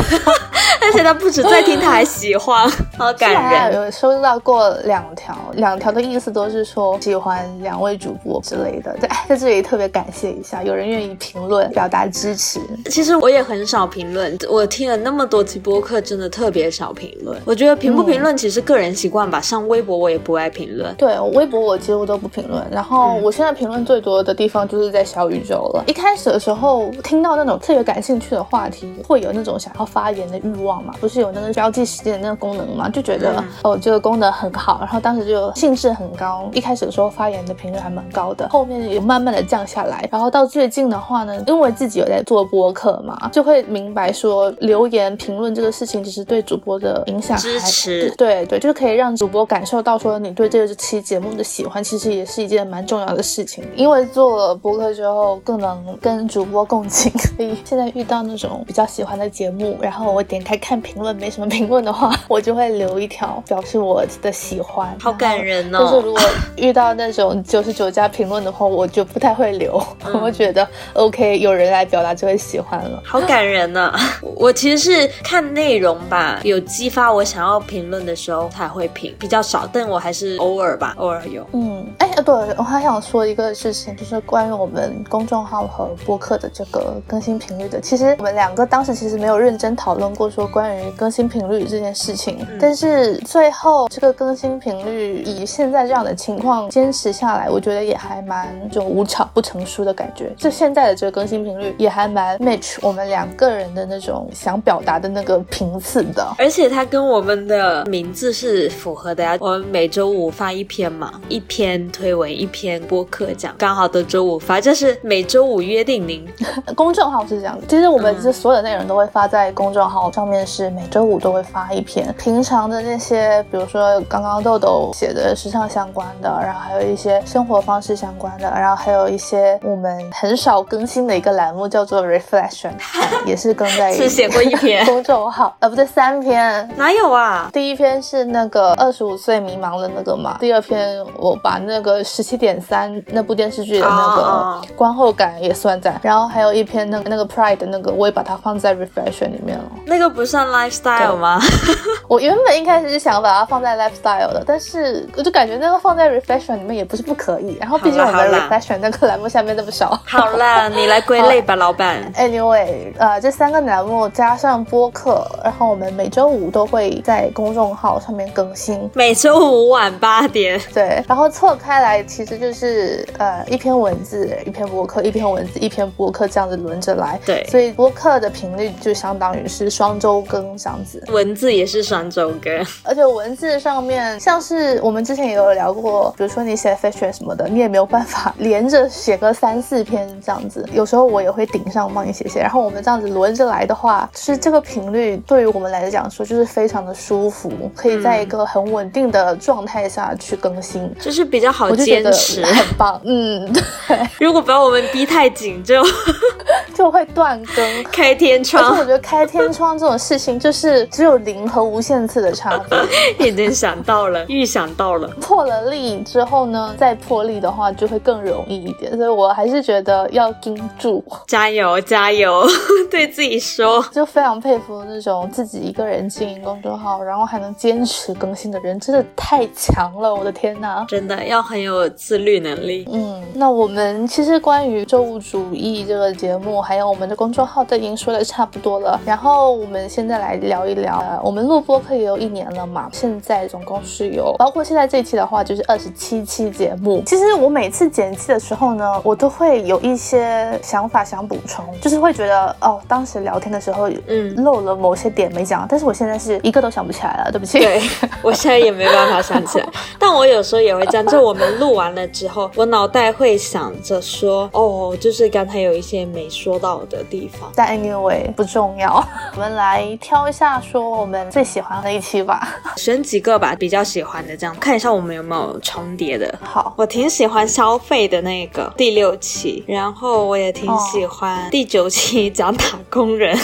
而且他不止在听，他还喜欢，好感人。有收到过两条，两条的意思都是说喜欢两位主播之类的。对，在这里特别感谢一下，有人愿意评论表达支持。其实我也很少评论，我听了那么多期播客，真的特别少评论。我觉得评不评论其实个人习惯吧。像微博我也不爱评论，对，微博我几乎都不评论。然后我现在评论最多的地方就是在小宇宙了。一开始的时候听到那种特别感兴趣的话题，会有那种想要发言的欲望嘛？不是有那个标记时间的那个功能嘛？就觉得哦，这个功能很好，然后当时就兴致很高。一开始的时候发言的频率还蛮高的，后面也慢慢的降下来。然后到最近的话呢，因为自己有在做播客嘛，就会明白说留言评论这个事情，其实对主播的影响支持，对对，就是可以让主播感受到说你对这期节目的喜欢，其实也是一件蛮重要的事情。因为做了播客之后，更能跟主播共情，所以现在遇到那种比较喜欢的节目，然后我点开看评论，没什么评论的话，我就会留一条表示我的喜欢，好感人哦。就是如果遇到那种九十九加评论的话，我就不太会留，我觉得 OK，有人来表达就会喜欢了，好感人呢。我其实是看内容吧，有激发我想要评论的时候才会评，比较少，但我还是偶尔吧，偶尔有。嗯，哎，对，我还想说一个事情，就是关于我们公众号和播客的这个更新频率的。其实我们两个当时其实没有认真讨论过说关于更新频率这件事情，但是最后这个更新频率以现在这样的情况坚持下来，我觉得也还蛮就无巧不成书的感觉。就现在的这个更新频率也还蛮 match 我们两个人的那种想表达的那个频次的，而且它跟我们的名字是符合的呀。我们每周五发一篇嘛，一篇推文，一篇播客，讲刚好的周五发，就是每周五约定您。公众号是这样的，其实我们这所有内容都会发在公众号上面，是每周五都会发一篇。平常的那些，比如说刚刚豆豆写的时尚相关的，然后还有一些生活方式相关的，然后还有一些我们很少更新的一个栏目叫做 Reflection，也是更在是写 过一篇公众号，呃，不对，三篇，哪有啊？第一篇是那个二十五岁迷茫的那个嘛，第二篇我把那个个十七点三那部电视剧的那哦个观后感也算在，然后还有一篇那个那个 Pride 的那个，我也把它放在 Reflection 里面了。那个不算 lifestyle 吗？我原本一开始是想把它放在 Lifestyle 的，但是我就感觉那个放在 Reflection 里面也不是不可以。然后毕竟我们 Reflection 那个栏目下面那么少。好啦，你来归类吧，老板。Anyway，呃，这三个栏目加上播客，然后我们每周五都会在公众号上面更新。每周五晚八点，对，然后错开来其实就是呃一篇文字，一篇博客，一篇文字，一篇博客这样子轮着来。对所以博客的频率就相当于是双周更这样子。文字也是双周更。而且文字上面，像是我们之前也有聊过，比如说你写 fiction 什么的，你也没有办法 连着写个三四篇这样子。有时候我也会顶上帮你写写，然后我们这样子轮着来的话，就是这个频率对于我们来讲说就是非常的舒服，可以在一个很稳定的状态下去更新。就是比较好坚持。很棒，嗯，对，如果把我们逼太紧，就 就会断更。开天窗而且我。觉得开天窗这种事情，就是只有零和无限次的差别。已经想到了，预想到了。破了例之后呢，再破例的话就会更容易一点，所以我还是觉得要盯住，加油，加油！对自己说。就非常佩服那种自己一个人经营公众号，然后还能坚持更新的人，真的太强了！我的天呐！真的要很有自律能力。嗯，那我们其实关于周物主义这个节目，还有我们的公众号都已经说的差不多了。然后我们现在来聊一聊，呃、我们录播课也有一年了嘛，现在总共是有，包括现在这一期的话，就是二十七期节目。其实我每次剪辑的时候呢，我都会有一些想法想补充，就是会觉得哦，当时聊天的时候，嗯漏了某些点没讲，但是我现在是一个都想不起来了，对不起。对我现在也没办法想起来，但我有时候也会这样，就我们录完了之后，我脑袋会想着说，哦，就是刚才有一些没说到的地方。但 anyway 不重要，我们来挑一下说我们最喜欢的一期吧。选几个吧，比较喜欢的，这样看一下我们有没有重叠的。好，我挺喜欢消费的那个第六期，然后我也挺喜欢第九期讲打工人，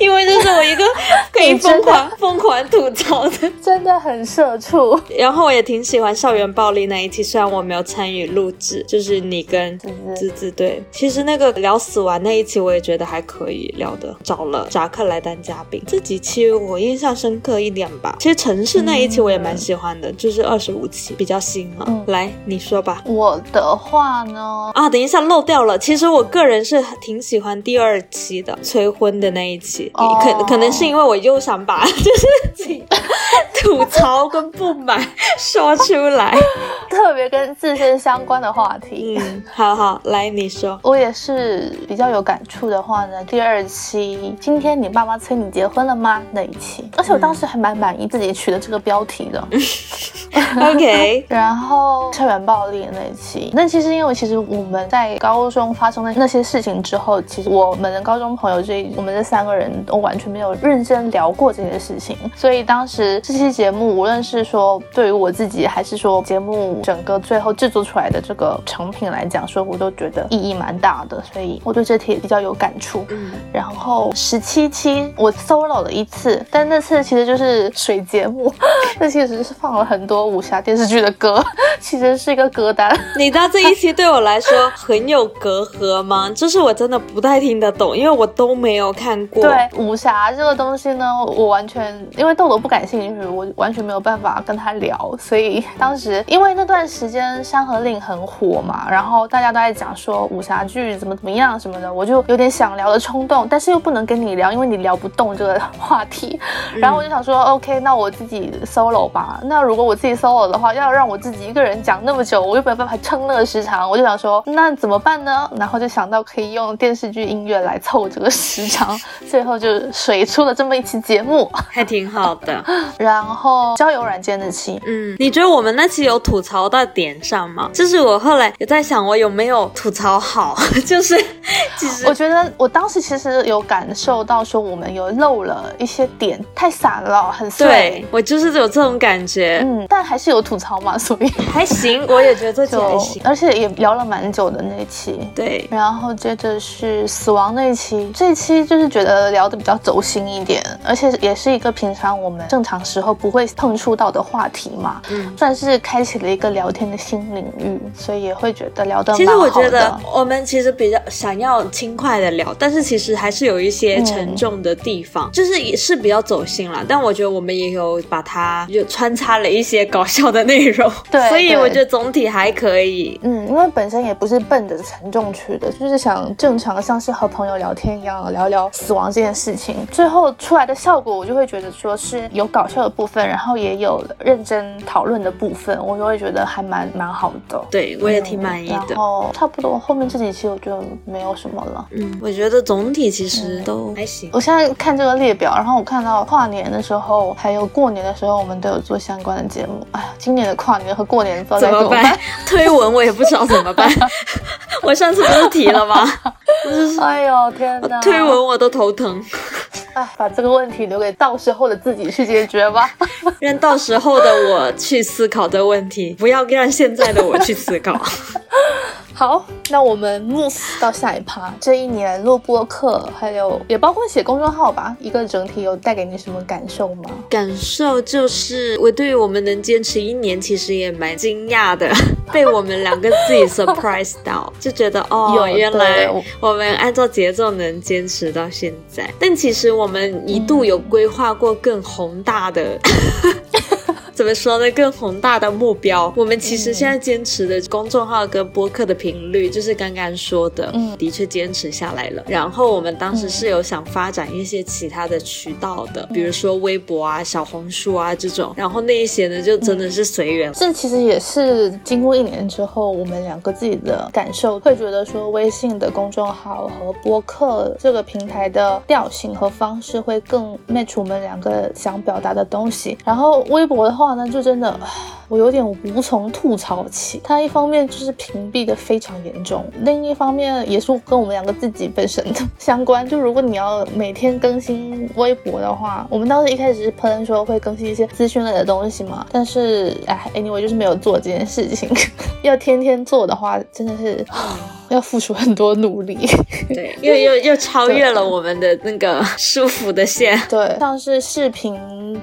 因为这是我一个 可以疯狂疯狂吐槽的。真的很社畜。然后我也挺喜欢校园暴力那一期，虽然我没有参与录制，就是你跟滋滋对。其实那个聊死亡那一期我也觉得还可以聊的，找了扎克来当嘉宾。这几期我印象深刻一点吧。其实城市那一期我也蛮喜欢的，就是二十五期比较新了。嗯来你说吧。我的话呢，啊，等一下漏掉了。其实我个人是挺喜欢第二期的催婚的那一期，可可能是因为我又想把就是 己 吐槽跟不满说出来。特别跟自身相关的话题。嗯，好好，来你说。我也是比较有感触的话呢，第二期今天你爸妈催你结婚了吗那一期，而且我当时还蛮满意自己取的这个标题的。OK，然后校园暴力那一期，那其实因为其实我们在高中发生的那些事情之后，其实我们的高中朋友这我们这三个人都完全没有认真聊过这些事情，所以当时这期节目，无论是说对于我自己，还是说节目整个最后制作出来的这个成品来讲，说我都觉得意义蛮大的，所以我对这题也比较有感触。嗯，然后十七期我 solo 了一次，但那次其实就是水节目，那其实是放了很多武侠电视剧的歌，其实是一个歌单。你知道这一期对我来说很有隔阂吗？就是我真的不太听得懂，因为我都没有看过。对武侠这个东西呢，我完全因为豆豆不感兴趣，我完全没有办法跟他聊，所以当时因为那段时间《山河令》很火嘛，然后大家都在讲说武侠剧怎么怎么样什么的，我就有点想聊的冲动，但是又不能跟你聊，因为你聊不动这个 话题。然后我就想说、o k 那我自己 solo 吧。那如果我自己 solo 的话，要让我自己一个人讲那么久，我又没有办法撑那个时长，我就想说，那怎么办呢？然后就想到可以用电视剧音乐来凑这个时长，最后就水出了这么一期节目。还挺好的。然后交友软件那期，嗯，你觉得我们那期有吐槽到点上吗？就是我后来也在想，我有没有吐槽好？就是其实我觉得我当时其实有感受到说我们有漏了一些点，太散了，很碎对。我就是有这种感觉，嗯，但还是有吐槽嘛，所以还行，我也觉得这期还行。而且也聊了蛮久的那一期。对，然后接着是死亡那一期，这一期就是觉得聊的比较走心一点，而且也是一个平常我们正常时候不会碰触到的话题嘛，嗯。算是开启了一个聊天的新领域，所以也会觉得聊得其实蛮好我觉得的。我们其实比较想要轻快的聊，但是其实还是有一些沉重的地方，就是也是比较走心了。但我觉得我们也有把它就穿插了一些搞笑的内容，对所以我觉得总体还可以。嗯，因为本身也不是奔着沉重去的，就是想正常像是和朋友聊天一样聊聊死亡这件事情。最后出来的效果，我就会觉得说是有搞笑的部分，然后也有认真讨论的部分，我就会觉得还蛮蛮好的。对我也挺满意的然。后差不多后面这几期我就没有什么了。嗯，我觉得总体其实都还行。我现在看这个列表，然后我看到跨年的时候，还有过年的时候，我们都有做相关的节目。哎呀，今年的跨年和过年不知道怎么办该怎么办。？推文我也不知道怎么办。我上次不是提了吗？哎呦天哪！推文我都头疼，哎，把这个问题留给到时候的自己去解决吧。让到时候的我去思考这个问题，不要让现在的我去思考。好，那我们 move 到下一趴。这一年录播课，还有也包括写公众号吧，一个整体有带给你什么感受吗？感受就是，我对于我们能坚持一年，其实也蛮惊讶的，被我们两个自己 surprise 到，就觉得哦，原来我我们按照节奏能坚持到现在。但其实我们一度有规划过更宏大的。怎么说呢？更宏大的目标，我们其实现在坚持的公众号跟播客的频率，就是刚刚说的，嗯的确坚持下来了。然后我们当时是有想发展一些其他的渠道的，比如说微博啊、小红书啊这种。然后那一些呢，就真的是随缘。这其实也是经过一年之后，我们两个自己的感受，会觉得说微信的公众号和播客这个平台的调性和方式会更 match 我们两个想表达的东西。然后微博的话话呢，就真的唉我有点无从吐槽起。它一方面就是屏蔽的非常严重，另一方面也是跟我们两个自己本身的相关。就如果你要每天更新微博的话，我们当时一开始是喷说会更新一些资讯类的东西嘛，但是哎，anyway 就是没有做这件事情。要天天做的话，真的是要付出很多努力。对，又又又超越了我们的那个舒服的线。对，像是视频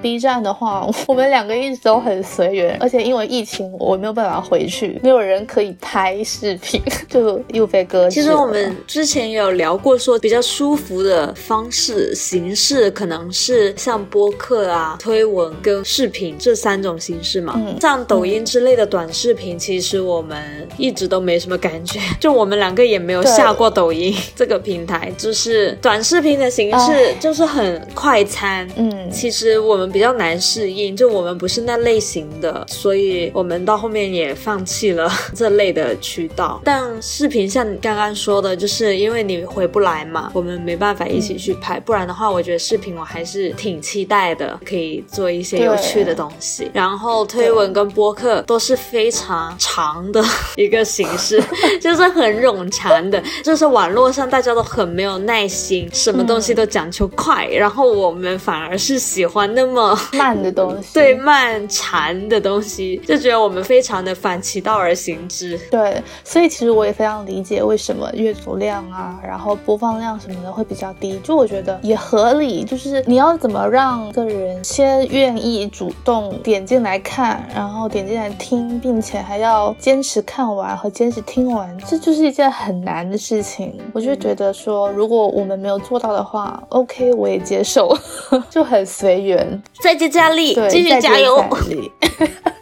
B 站的话，我们两个一直都很随缘，而且因为疫情，我没有办法回去，没有人可以拍视频，就又被搁置。其实我们之前也有聊过，说比较舒服的方式形式，可能是像播客啊、推文跟视频这三种形式嘛。嗯像抖音之类的短视频，其实我们一直都没什么感觉，就我们两个也没有下过抖音这个平台，就是短视频的形式就是很快餐。嗯，其实我们比较难适应，就我们不是那类型的，所以我们到后面也放弃了 这类的渠道。但视频像你刚刚说的，就是因为你回不来嘛，我们没办法一起去拍，不然的话，我觉得视频我还是挺期待的，可以做一些有趣的东西。然后推文跟播客都是非常长的一个形式，就是很冗长的，就是网络上大家都很没有耐心，什么东西都讲求快，然后我们反而是喜欢那么。慢的东西。对慢长的东西，就觉得我们非常的反其道而行之。对，所以其实我也非常理解为什么阅读量啊，然后播放量什么的会比较低。就我觉得也合理，就是你要怎么让个人先愿意主动点进来看，然后点进来听，并且还要坚持看完和坚持听完，这就是一件很难的事情。我就觉得说，如果我们没有做到的话，OK，我也接受，就很随缘。再接再厉，继续加油！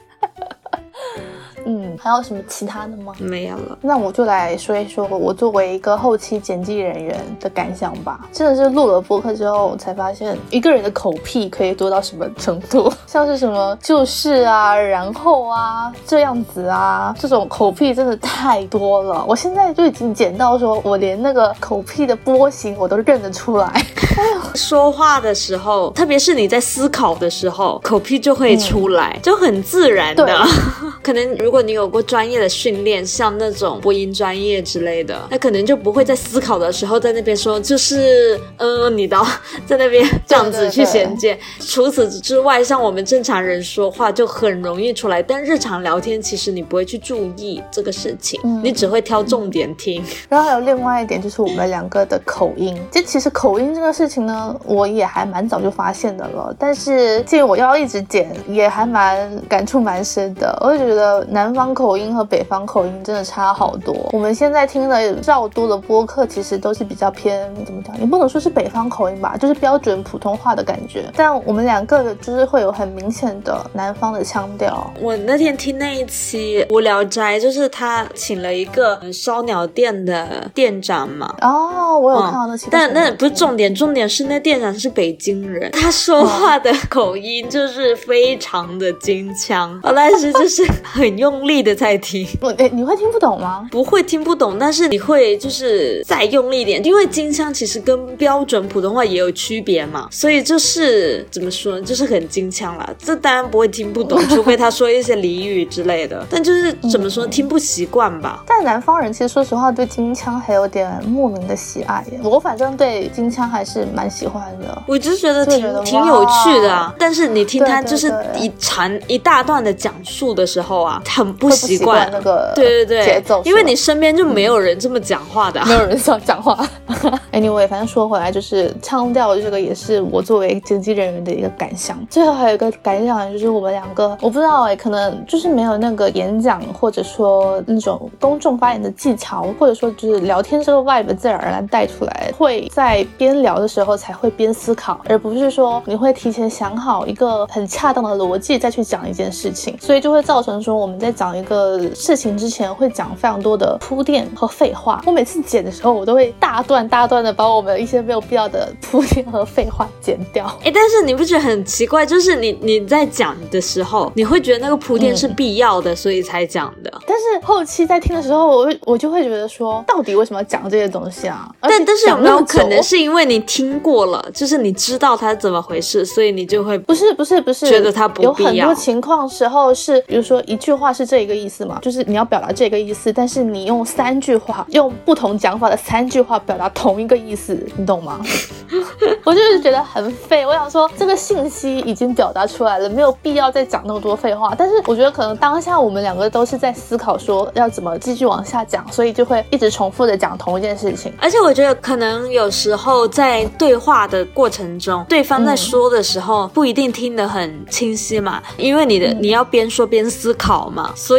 还有什么其他的吗？没有了，那我就来说一说我作为一个后期剪辑人员的感想吧。真的是录了播客之后，才发现一个人的口癖可以多到什么程度，像是什么就是啊，然后啊，这样子啊，这种口癖真的太多了。我现在就已经剪到说，我连那个口癖的波形我都认得出来。说话的时候，特别是你在思考的时候，口癖就会出来，就很自然的。可能如果你有过专业的训练，像那种播音专业之类的，他可能就不会在思考的时候在那边说，就是嗯，你的在那边这样子去衔接。除此之外，像我们正常人说话就很容易出来，但日常聊天其实你不会去注意这个事情，你只会挑重点听。然后还有另外一点就是我们两个的口音，这其实口音这个事情呢，我也还蛮早就发现的了，但是既然我要一直剪，也还蛮感触蛮深的。我就觉得南方口音和北方口音真的差好多。我们现在听的较多的播客，其实都是比较偏怎么讲，也不能说是北方口音吧，就是标准普通话的感觉。但我们两个就是会有很明显的南方的腔调。我那天听那一期无聊斋，就是他请了一个烧鸟店的店长嘛。哦，我有看到那期，但那不是重点，重点是那店长是北京人，他说话的口音就是非常的京腔，我当时就是很用力的在听。我诶，你会听不懂吗？不会听不懂，但是你会就是再用力一点，因为京腔其实跟标准普通话也有区别嘛，所以就是怎么说，就是很京腔啦。这当然不会听不懂，除非他说一些俚语之类的。但就是怎么说，听不习惯吧。但南方人其实说实话对京腔还有点莫名的喜爱，我反正对京腔还是蛮喜欢的。我就觉得挺挺有趣的啊。但是你听他就是一长一大段的讲述的时候啊，很不习惯那个对对对节奏，因为你身边就没有人这么讲话的，没有人这样讲话。Anyway，反正说回来，就是腔调这个也是我作为经纪人员的一个感想。最后还有一个感想就是我们两个，我不知道哎，可能就是没有那个演讲或者说那种公众发言的技巧，或者说就是聊天这个 vibe 自然而然带出来，会在边聊的时候才会边思考，而不是说你会提前想好一个很恰当的逻辑再去讲一件事情，所以就会造成说我们在讲一个事情之前会讲非常多的铺垫和废话。我每次剪的时候，我都会大段大段的把我们一些没有必要的铺垫和废话剪掉。哎，但是你不觉得很奇怪？就是你你在讲的时候，你会觉得那个铺垫是必要的，所以才讲的。但是后期在听的时候，我我就会觉得说，到底为什么要讲这些东西啊？但但是有没有可能是因为你听过了，就是你知道它怎么回事，所以你就会不是不是不是觉得它不必要？有很多情况时候是，比如说一句话是这一个意思嘛，就是你要表达这个意思，但是你用三句话，用不同讲法的三句话表达同一个意思，你懂吗？我就是觉得很废。我想说，这个信息已经表达出来了，没有必要再讲那么多废话。但是我觉得可能当下我们两个都是在思考说要怎么继续往下讲，所以就会一直重复的讲同一件事情。而且我觉得可能有时候在对话的过程中，对方在说的时候不一定听得很清晰嘛，因为你的你要边说边思考嘛，所以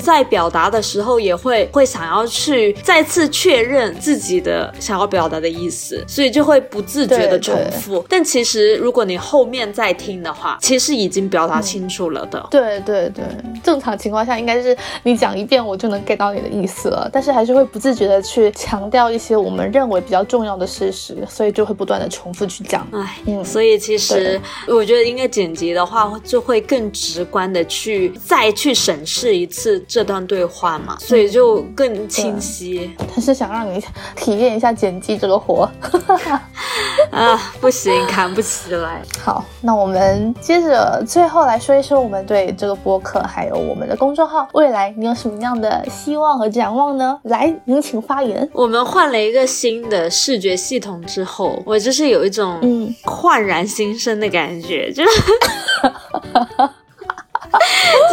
在表达的时候也会会想要去再次确认自己的想要表达的意思，所以就会不自觉的重复。但其实如果你后面再听的话，其实已经表达清楚了的。对对对，正常情况下应该是你讲一遍我就能 get 到你的意思了，但是还是会不自觉的去强调一些我们认为比较重要的事实，所以就会不断的重复去讲。哎，嗯，所以其实我觉得应该剪辑的话，就会更直观的去再去审视一次这段对话嘛，所以就更清晰。他是想让你体验一下剪辑这个活。啊，不行，扛不起来。好，那我们接着最后来说一说我们对这个播客还有我们的公众号未来你有什么样的希望和展望呢？来，您请发言。我们换了一个新的视觉系统之后，我就是有一种嗯 焕然新生的感觉，就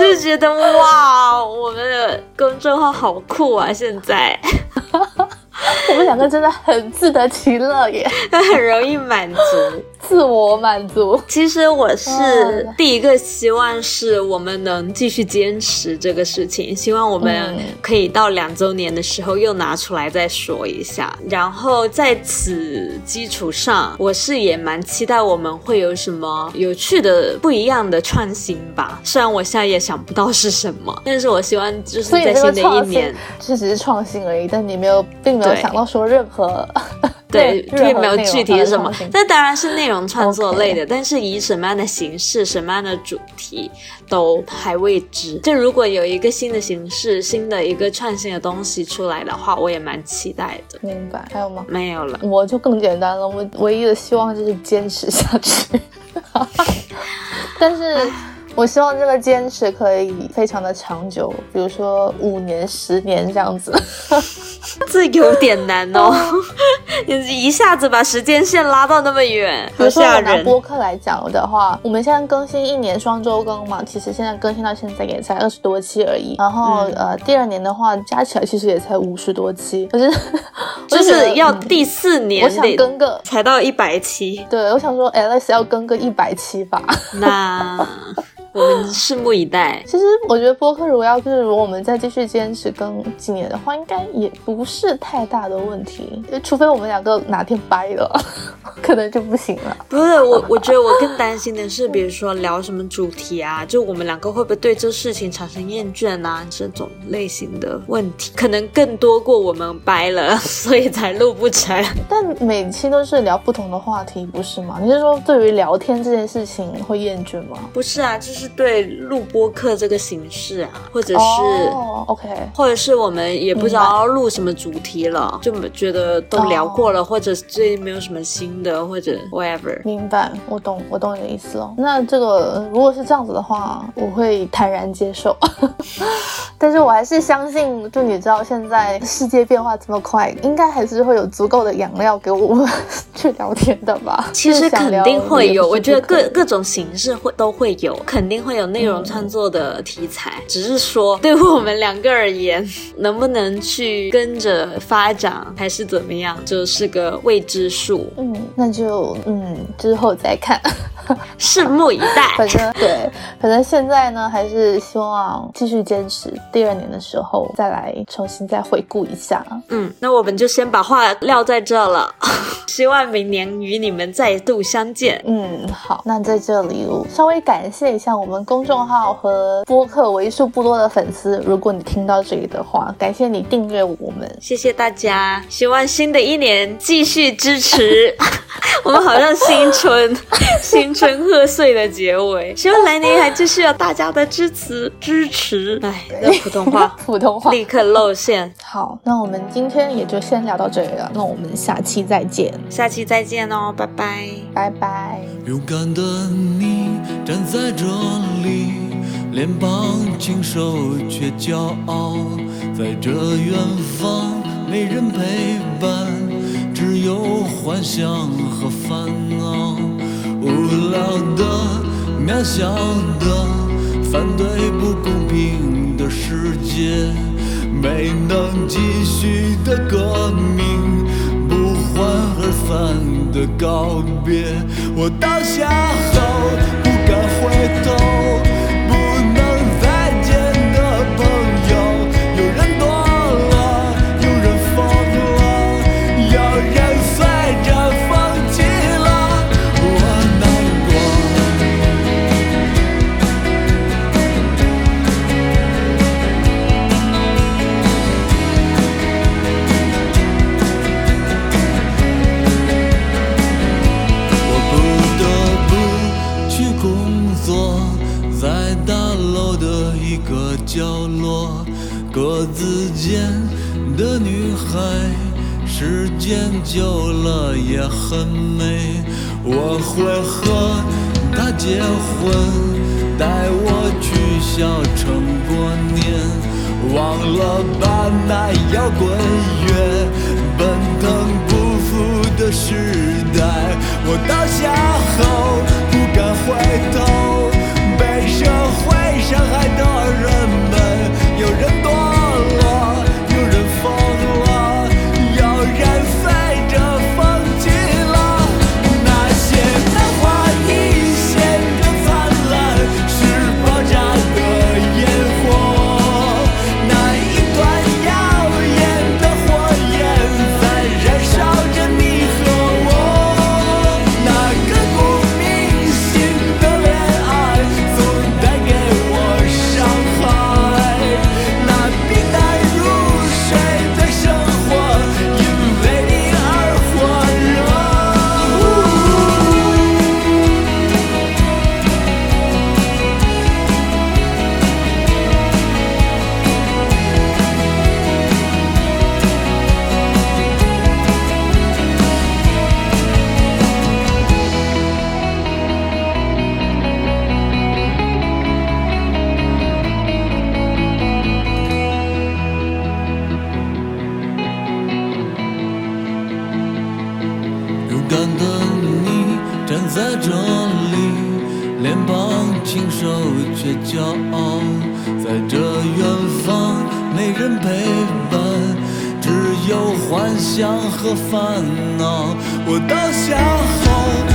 就觉得哇，我们的公众号好酷啊！现在。我们两个真的很自得其乐耶，很容易满足。自我满足。其实我是第一个希望是我们能继续坚持这个事情，希望我们可以到两周年的时候又拿出来再说一下。然后在此基础上，我是也蛮期待我们会有什么有趣的、不一样的创新吧。虽然我现在也想不到是什么，但是我希望就是在新的一年，这只是创新而已。但你没有，并没有想到说任何。对，并没有具体是什么，那当然是内容创作类的，但是以什么样的形式、什么样的主题都还未知。就如果有一个新的形式、新的一个创新的东西出来的话，我也蛮期待的。明白？还有吗？没有了，我就更简单了。我唯一的希望就是坚持下去。但是。我希望这个坚持可以非常的长久，比如说五年、十年这样子。这有点难哦，你一下子把时间线拉到那么远，比如说我拿。播客来讲的话，我们现在更新一年双周更嘛，其实现在更新到现在也才二十多期而已。然后、嗯呃，第二年的话加起来其实也才五十多期，可是就是要嗯第四年我想得更个。才到一百期，对，我想说，Alex 要更个一百期吧。那我们拭目以待。其实我觉得播客如果要是如果我们再继续坚持更几年的话，应该也不是太大的问题，就除非我们两个哪天掰了，可能就不行了。不是我，我觉得我更担心的是，比如说聊什么主题啊，就我们两个会不会对这事情产生厌倦啊，这种类型的问题，可能更多过我们掰了，所以才录不成。但每期都是聊不同的话题，不是吗？你是说对于聊天这件事情会厌倦吗？不是啊，就是对录播课这个形式啊，或者是。哦，OK，或者是我们也不知道录什么主题了，就觉得都聊过了，或者最近没有什么新的，或者 whatever。明白，我懂，我懂你的意思了。那这个呃如果是这样子的话，我会坦然接受。但是我还是相信，就你知道现在世界变化这么快，应该还是会有足够的养料给我们去聊天的吧？其实肯定会有，我觉得各各种形式会都会有，肯定会有内容创作的题材，只是说对我们两个而言，能不能去跟着发展还是怎么样，就是个未知数，嗯，那就嗯之后再看。拭目以待。反正对，反正现在呢，还是希望继续坚持。第二年的时候再来重新再回顾一下。嗯，那我们就先把话撂在这了，希望明年与你们再度相见。嗯，好，那在这里我稍微感谢一下我们公众号和播客为数不多的粉丝，如果你听到这里的话，感谢你订阅我们。谢谢大家，希望新的一年继续支持。我们好像新春新春贺岁的结尾，希望来年还继续有大家的支持支持。哎，这普通话 普通话。立刻露馅，好，那我们今天也就先聊到这里了，那我们下期再见，下期再见哦，拜拜。拜拜。勇敢的你站在这里，脸庞清瘦却骄傲，在这远方没人陪伴，只有幻想和烦恼。无聊的、渺小的，反对不公平的世界，没能继续的革命。不欢而散的告别，我倒下后海，时间久了也很美。我会和她结婚，带我去小城过年。忘了吧，那摇滚乐，奔腾不复的时代。我倒下后不敢回头，被社会伤害的人们，有人骄傲在这远方没人陪伴只有幻想和烦恼。我倒下后